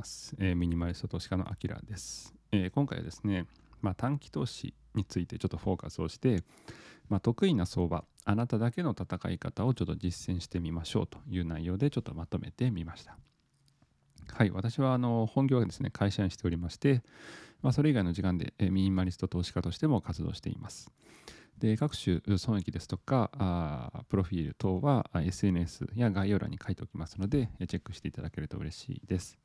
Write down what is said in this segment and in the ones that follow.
ます。えー、ミニマリスト投資家のアキラです、えー、今回はですね、まあ、短期投資についてちょっとフォーカスをして、まあ、得意な相場、あなただけの戦い方をちょっと実践してみましょうという内容でちょっとまとめてみました。はい、私はあの本業はですね、会社にしておりまして、まあ、それ以外の時間でミニマリスト投資家としても活動しています。で各種損益ですとかあプロフィール等は SNS や概要欄に書いておきますのでチェックしていただけると嬉しいです。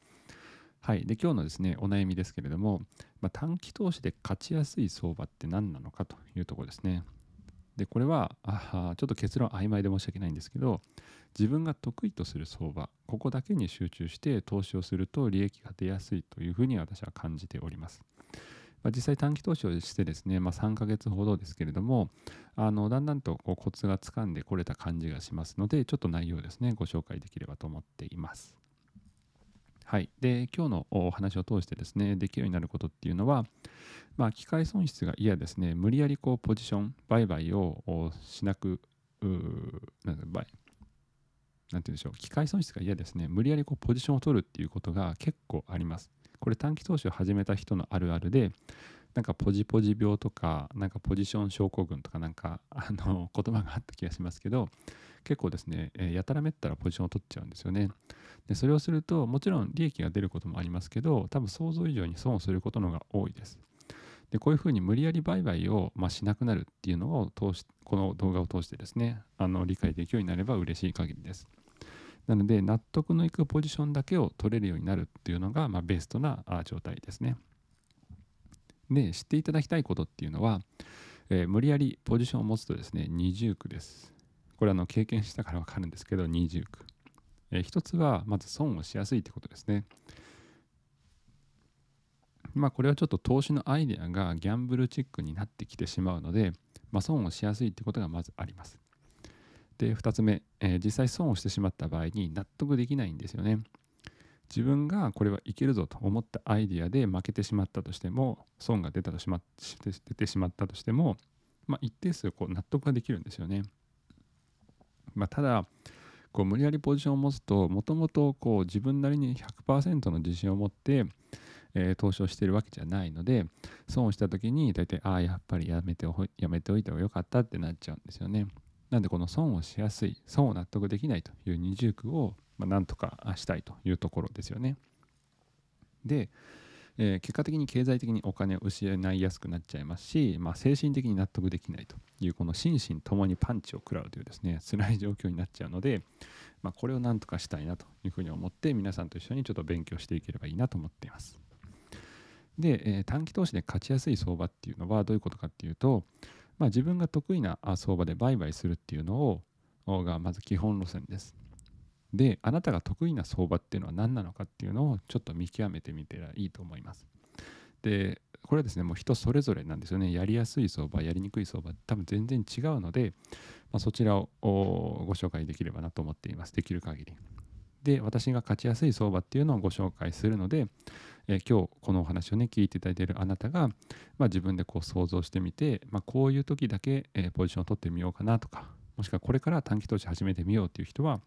はい、で今日のですねお悩みですけれども、まあ、短期投資で勝ちやすい相場って何なのかというところですね。でこれはあちょっと結論曖昧で申し訳ないんですけど自分が得意とする相場ここだけに集中して投資をすると利益が出やすいというふうに私は感じております。まあ、実際短期投資をしてですね、まあ、3ヶ月ほどですけれどもあのだんだんとこうコツがつかんでこれた感じがしますのでちょっと内容ですねご紹介できればと思っています。はい、で今日のお話を通してですねできるようになることっていうのは、まあ、機械損失が嫌ですね。無理やりこうポジション売買をしなくなんて言うんでしょう。機械損失が嫌ですね。無理やりこうポジションを取るっていうことが結構あります。これ短期投資を始めた人のあるあるでなんかポジポジ病とかなんかポジション症候群とかなんかあの言葉があった気がしますけど結構ですね、えやたらめったらポジションを取っちゃうんですよねでそれをするともちろん利益が出ることもありますけど多分想像以上に損をすることのが多いですでこういうふうに無理やり売買を、まあ、しなくなるっていうのを通しこの動画を通してですねあの理解できるようになれば嬉しい限りですなので納得のいくポジションだけを取れるようになるっていうのが、まあ、ベストな状態ですね。で知っていただきたいことっていうのは、えー、無理やりポジションを持つとですね二重苦です。これあの経験したから分かるんですけど二重苦。え、一つはまず損をしやすいってことですね。まあこれはちょっと投資のアイデアがギャンブルチックになってきてしまうので、まあ、損をしやすいってことがまずあります。で2つ目、え、実際損をしてしまった場合に納得できないんですよね自分がこれはいけるぞと思ったアイディアで負けてしまったとしても損が出たとしま出てしまったとしても、まあ、一定数こう納得ができるんですよね、まあ、ただこう無理やりポジションを持つともともと自分なりに100%の自信を持って、えー、投資をしているわけじゃないので損をした時に大体ああやっぱりやめてやめておいた方がよかったってなっちゃうんですよね。なんでこの損をしやすい損を納得できないという二重苦をまなんとかしたいというところですよね。で、えー、結果的に経済的にお金を失いやすくなっちゃいますし、まあ、精神的に納得できないというこの心身ともにパンチを食らうというですね辛い状況になっちゃうので、まあ、これをなんとかしたいなというふうに思って皆さんと一緒にちょっと勉強していければいいなと思っています。で、えー、短期投資で勝ちやすい相場っていうのはどういうことかっていうと、まあ、自分が得意な相場で売買するっていうのをがまず基本路線です。で、あなたが得意な相場っていうのは何なのかっていうのをちょっと見極めてみてらいいと思います。で、これはですね、もう人それぞれなんですよね。やりやすい相場、やりにくい相場、多分全然違うので、まあ、そちらをご紹介できればなと思っています。できる限り。で、私が勝ちやすい相場っていうのをご紹介するので、えー、今日このお話をね聞いていただいているあなたが、まあ、自分でこう想像してみて、まあ、こういう時だけ、えー、ポジションを取ってみようかなとかもしくはこれから短期投資始めてみようっていう人は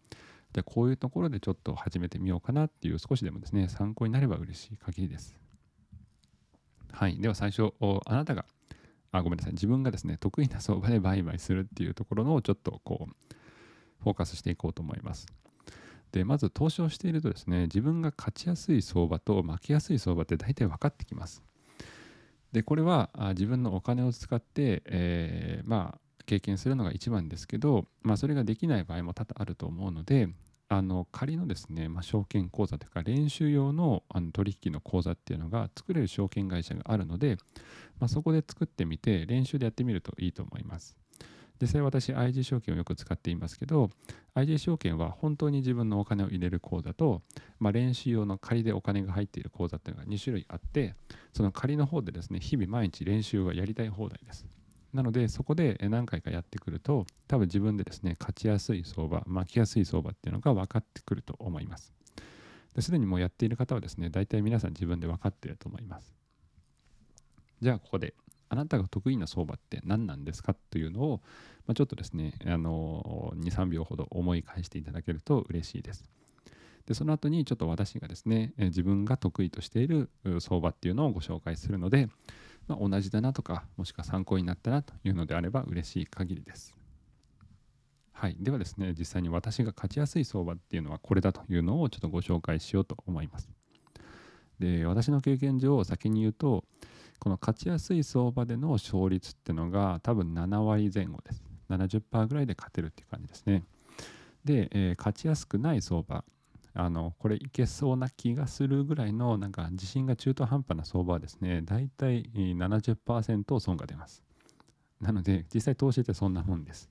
じゃこういうところでちょっと始めてみようかなっていう少しでもですね参考になれば嬉しい限りです。はい。では最初、あなたが、あ、ごめんなさい。自分がですね、得意な相場で売買するっていうところのちょっとこう、フォーカスしていこうと思います。でまず投資をしているとですね自分が勝ちやすい相場と負けやすい相場って大体分かってきますでこれは自分のお金を使って、えー、まあ経験するのが一番ですけど、まあ、それができない場合も多々あると思うのであの仮のですね、まあ、証券口座というか練習用のあの取引の口座っていうのが作れる証券会社があるので、まあ、そこで作ってみて練習でやってみるといいと思います。実際私 IG 証券をよく使っていますけど IG 証券は本当に自分のお金を入れる口座と、まあ、練習用の仮でお金が入っている口座っていうのが2種類あってその仮の方でですね日々毎日練習がやりたい放題ですなのでそこで何回かやってくると多分自分でですね勝ちやすい相場負けやすい相場っていうのが分かってくると思いますすでにもうやっている方はですね大体皆さん自分で分かっていると思いますじゃあここであなたが得意な相場って何なんですかというのを、まあ、ちょっとですね、あの2、3秒ほど思い返していただけると嬉しいです。でその後にちょっと私がですね、自分が得意としている相場っていうのをご紹介するので、まあ、同じだなとかもしくは参考になったなというのであれば嬉しい限りです。はい、ではですね実際に私が勝ちやすい相場っていうのはこれだというのをちょっとご紹介しようと思います。で私の経験上先に言うとこの勝ちやすい相場での勝率っていうのが多分7割前後です。70%ぐらいで勝てるっていう感じですね。で、えー、勝ちやすくない相場あのこれいけそうな気がするぐらいのなんか自信が中途半端な相場はですね大体70%損が出ます。なので実際投資ってそんなもんです。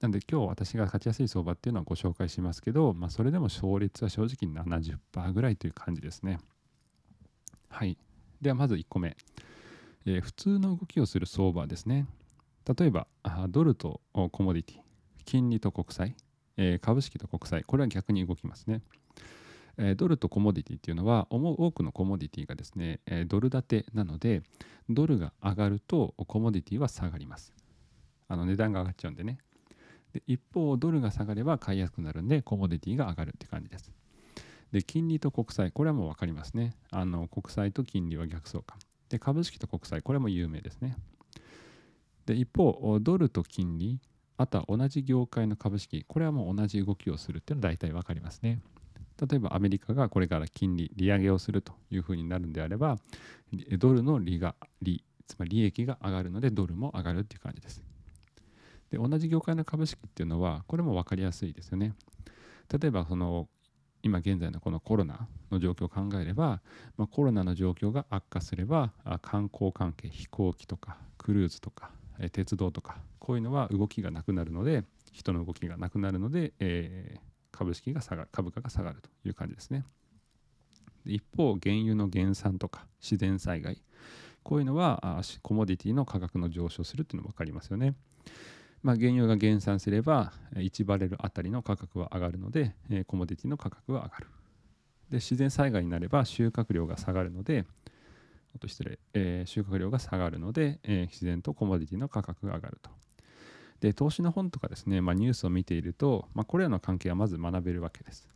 なので今日私が勝ちやすい相場っていうのはご紹介しますけど、まあ、それでも勝率は正直70%ぐらいという感じですね。はい。ではまず1個目、えー、普通の動きをする相場ですね。例えばドルとコモディティ金利と国債。えー、株式と国債、これは逆に動きますね。え、ドルとコモディティっていうのは、多くのコモディティがですね、え、ドル建てなので、ドルが上がるとコモディティは下がります。あの値段が上がっちゃうんでね。で一方、ドルが下がれば買いやすくなるんで、コモディティが上がるって感じです。で、金利と国債、これはもう分かりますね。あの国債と金利は逆相関。で、株式と国債、これも有名ですね。で、一方、ドルと金利、あとは同じ業界の株式、これはもう同じ動きをするっていうのは大体わかりますね。例えばアメリカがこれから金利、利上げをするというふうになるんであれば、ドルの利が、利、つまり利益が上がるのでドルも上がるっていう感じです。で、同じ業界の株式っていうのは、これも分かりやすいですよね。例えばその今現在のこのコロナの状況を考えれば、まあ、コロナの状況が悪化すれば観光関係飛行機とかクルーズとかえ鉄道とかこういうのは動きがなくなるので人の動きがなくなるので、えー、株式が下が株価が下がるという感じですね。一方原油の減産とか自然災害こういうのはコモディティの価格の上昇するっていうのも分かりますよね。まあ、原油が減産すれば1バレルあたりの価格は上がるのでえコモディティの価格は上がる。で自然災害になれば収穫量が下がるのでと失礼、えー、収穫量が下がるので、えー、自然とコモディティの価格が上がると。で、投資の本とかですね、まあ、ニュースを見ていると、まあ、これらの関係はまず学べるわけです。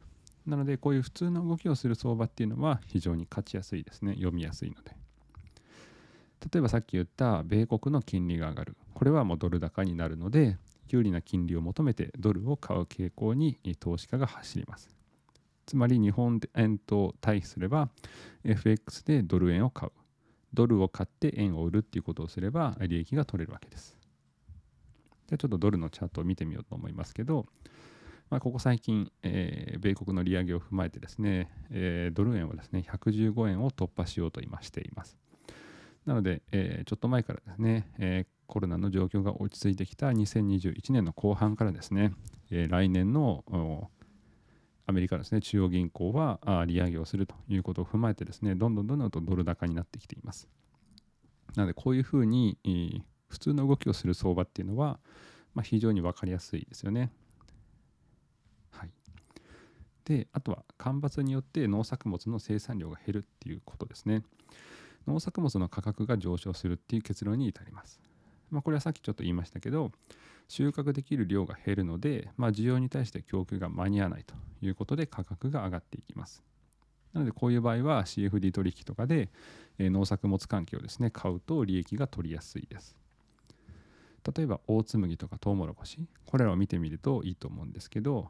なので、こういう普通の動きをする相場っていうのは非常に勝ちやすいですね。読みやすいので。例えばさっき言った米国の金利が上がる。これはもうドル高になるので、有利な金利を求めてドルを買う傾向に投資家が走ります。つまり日本円と対比すれば FX でドル円を買う。ドルを買って円を売るっていうことをすれば利益が取れるわけです。じゃあちょっとドルのチャートを見てみようと思いますけど、まあ、ここ最近、えー、米国の利上げを踏まえてですね、えー、ドル円はですね、115円を突破しようと今しています。なので、えー、ちょっと前からですね、えコロナの状況が落ち着いてきた2021年の後半からですね、え来年のアメリカですね、中央銀行は利上げをするということを踏まえてですね、どんどんどんどんとドル高になってきています。なので、こういうふうに普通の動きをする相場っていうのは、まあ、非常に分かりやすいですよね。はい。で、あとは干ばつによって農作物の生産量が減るっていうことですね。農作物の価格が上昇するっていう結論に至ります。まあ、これはさっきちょっと言いましたけど、収穫できる量が減るので、まあ、需要に対して供給が間に合わないということで価格が上がっていきます。なのでこういう場合は CFD 取引とかで農作物関係をですね買うと利益が取りやすいです。例えば大麦とかトウモロコシこれらを見てみるといいと思うんですけど、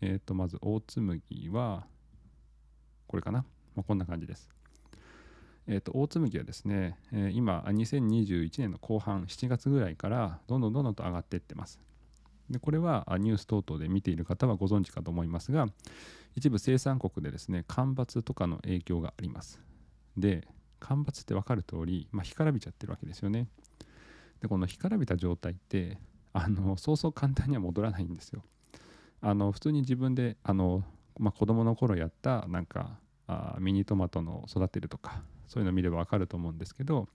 えー、とまず大麦はこれかな、まあ、こんな感じです。えー、と大紬はですね、えー、今2021年の後半7月ぐらいからどんどんどんどんと上がっていってます。でこれはニュース等々で見ている方はご存知かと思いますが一部生産国でですね干ばつとかの影響があります。で干ばつって分かる通り、まあ、干からびちゃってるわけですよね。でこの干からびた状態ってあのそうそう簡単には戻らないんですよ。あの普通に自分であの、まあ、子供の頃やったなんかあミニトマトの育てるとかそういうのを見ればわかると思うんですけど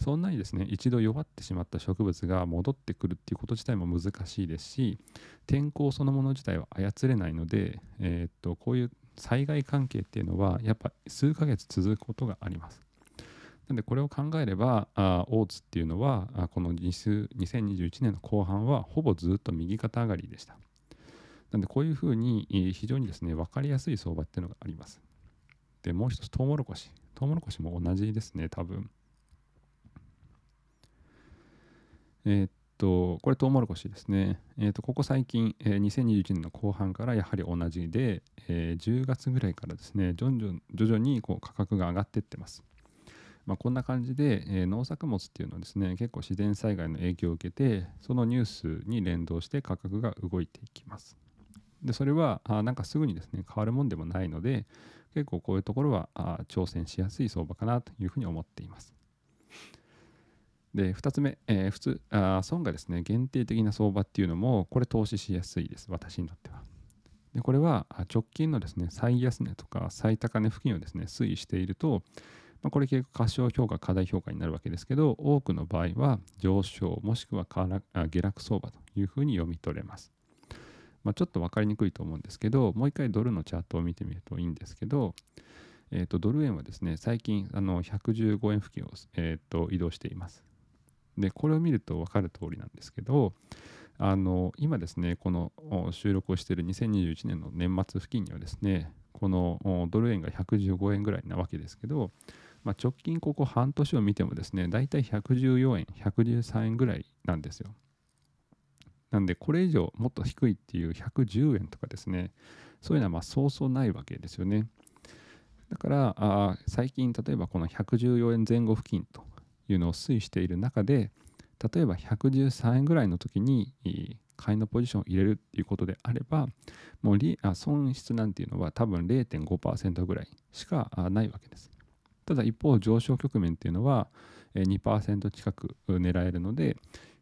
そんなにですね一度弱ってしまった植物が戻ってくるっていうこと自体も難しいですし天候そのもの自体は操れないので、えー、っとこういう災害関係っていうのはやっぱ数ヶ月続くことがあります。なのでこれを考えればあオーツっていうのはあこの2021年の後半はほぼずっと右肩上がりでした。なんでこういうふうに非常にですね分かりやすい相場っていうのがありますでもう一つトウモロコシトウモロコシも同じですね多分。えー、っとこれトウモロコシですね。えー、っとここ最近、えー、2021年の後半からやはり同じで、えー、10月ぐらいからですね徐々徐々にこう価格が上がっていってます。まあ、こんな感じで、えー、農作物っていうのはですね結構自然災害の影響を受けてそのニュースに連動して価格が動いていきます。でそれはあなんかすぐにですね変わるもんでもないので結構こういうところはあ挑戦しやすい相場かなというふうに思っていますで2つ目、えー、普通あ損がですね限定的な相場っていうのもこれ投資しやすいです私にとってはでこれは直近のですね最安値とか最高値付近をですね推移しているとまあ、これ結構過小評価、過大評価になるわけですけど、多くの場合は上昇もしくは下落相場というふうに読み取れます。まあ、ちょっと分かりにくいと思うんですけど、もう一回ドルのチャートを見てみるといいんですけど、えー、とドル円はですね、最近あの115円付近を、えー、と移動しています。で、これを見ると分かる通りなんですけど、あの今ですね、この収録をしている2021年の年末付近にはですね、このドル円が115円ぐらいなわけですけど、まあ、直近ここ半年を見てもですね、だいたい114円、113円ぐらいなんですよ。なんで、これ以上もっと低いっていう110円とかですね、そういうのはまあそうそうないわけですよね。だからあ最近、例えばこの114円前後付近というのを推移している中で、例えば113円ぐらいの時に買いのポジションを入れるっていうことであれば、もうあ損失なんていうのは多分0.5%ぐらいしかないわけです。ただ一方上昇局面っていうのは2%近く狙えるので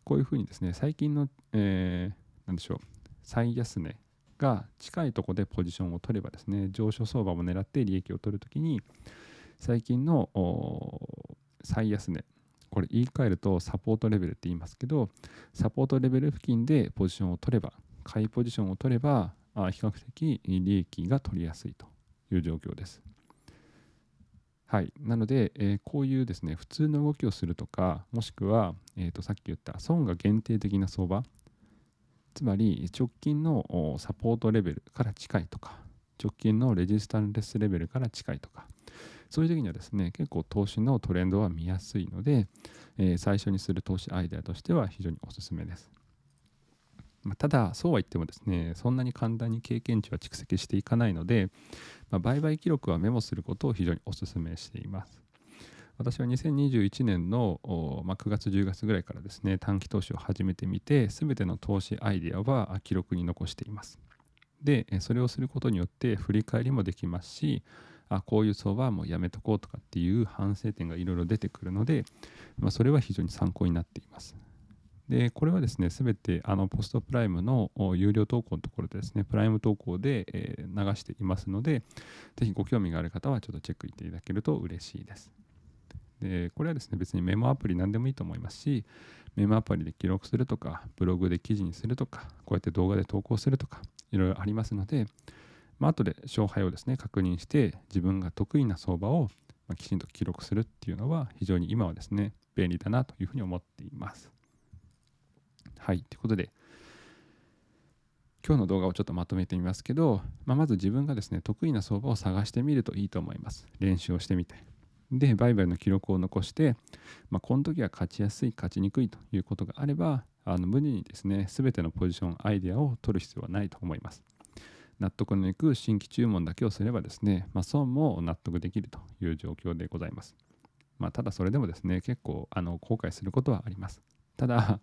こういうふうにですね最近の、えー、何でしょう最安値が近いところでポジションを取ればですね上昇相場も狙って利益を取るときに最近の最安値これ言い換えるとサポートレベルって言いますけどサポートレベル付近でポジションを取れば買いポジションを取れば比較的利益が取りやすいという状況です。はい、なので、えー、こういうですね普通の動きをするとかもしくは、えー、とさっき言った損が限定的な相場つまり直近のサポートレベルから近いとか直近のレジスタンレスレベルから近いとかそういう時にはですね結構投資のトレンドは見やすいので、えー、最初にする投資アイデアとしては非常におすすめです。まあ、ただそうは言ってもですねそんなに簡単に経験値は蓄積していかないので、まあ、売買記録はメモすることを非常にお勧めしています。私は2021年の、まあ、9月10月ぐらいからですね短期投資を始めてみて全ての投資アイデアは記録に残しています。でそれをすることによって振り返りもできますしあこういう相場はもうやめとこうとかっていう反省点がいろいろ出てくるので、まあ、それは非常に参考になっています。で、これはですね、すべてあのポストプライムの有料投稿のところでですね、プライム投稿で、え流していますので、ぜひご興味がある方はちょっとチェックしていただけると嬉しいです。で、これはですね、別にメモアプリ何でもいいと思いますし、メモアプリで記録するとか、ブログで記事にするとか、こうやって動画で投稿するとか、いろいろありますので、まあ後で勝敗をですね、確認して、自分が得意な相場をきちんと記録するっていうのは、非常に今はですね、便利だなというふうに思っています。はい。ということで、今日の動画をちょっとまとめてみますけど、まあ、まず自分がですね、得意な相場を探してみるといいと思います。練習をしてみて。で、売買の記録を残して、まあ、この時は勝ちやすい、勝ちにくいということがあれば、あの無理にですね、すべてのポジション、アイデアを取る必要はないと思います。納得のいく新規注文だけをすればですね、まあ、損も納得できるという状況でございます。まあ、ただそれでもですね、結構あの後悔することはあります。ただ、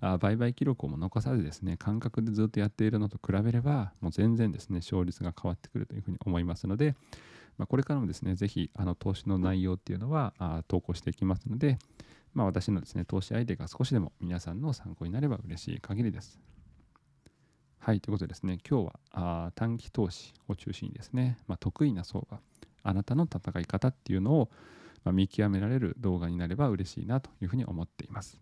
売買記録をも残さずですね、感覚でずっとやっているのと比べれば、もう全然ですね、勝率が変わってくるというふうに思いますので、まあ、これからもですね、ぜひ、あの、投資の内容っていうのはあ投稿していきますので、まあ、私のですね、投資アイデアが少しでも皆さんの参考になれば嬉しい限りです。はい、ということでですね、今日はあ短期投資を中心にですね、まあ、得意な相場、あなたの戦い方っていうのを、ま見極められる動画になれば嬉しいなというふうに思っています。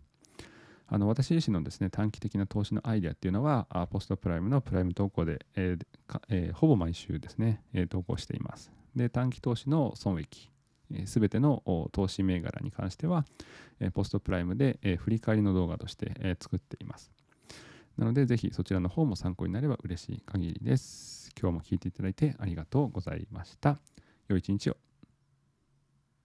あの私自身のですね短期的な投資のアイデアっていうのはポストプライムのプライム投稿で、えーえー、ほぼ毎週ですね、え、投稿しています。で短期投資の損益すべての投資銘柄に関しては、ポストプライムで振り返りの動画として作っています。なので、ぜひそちらの方も参考になれば嬉しい限りです。今日も聞いていただいてありがとうございました。良い一日を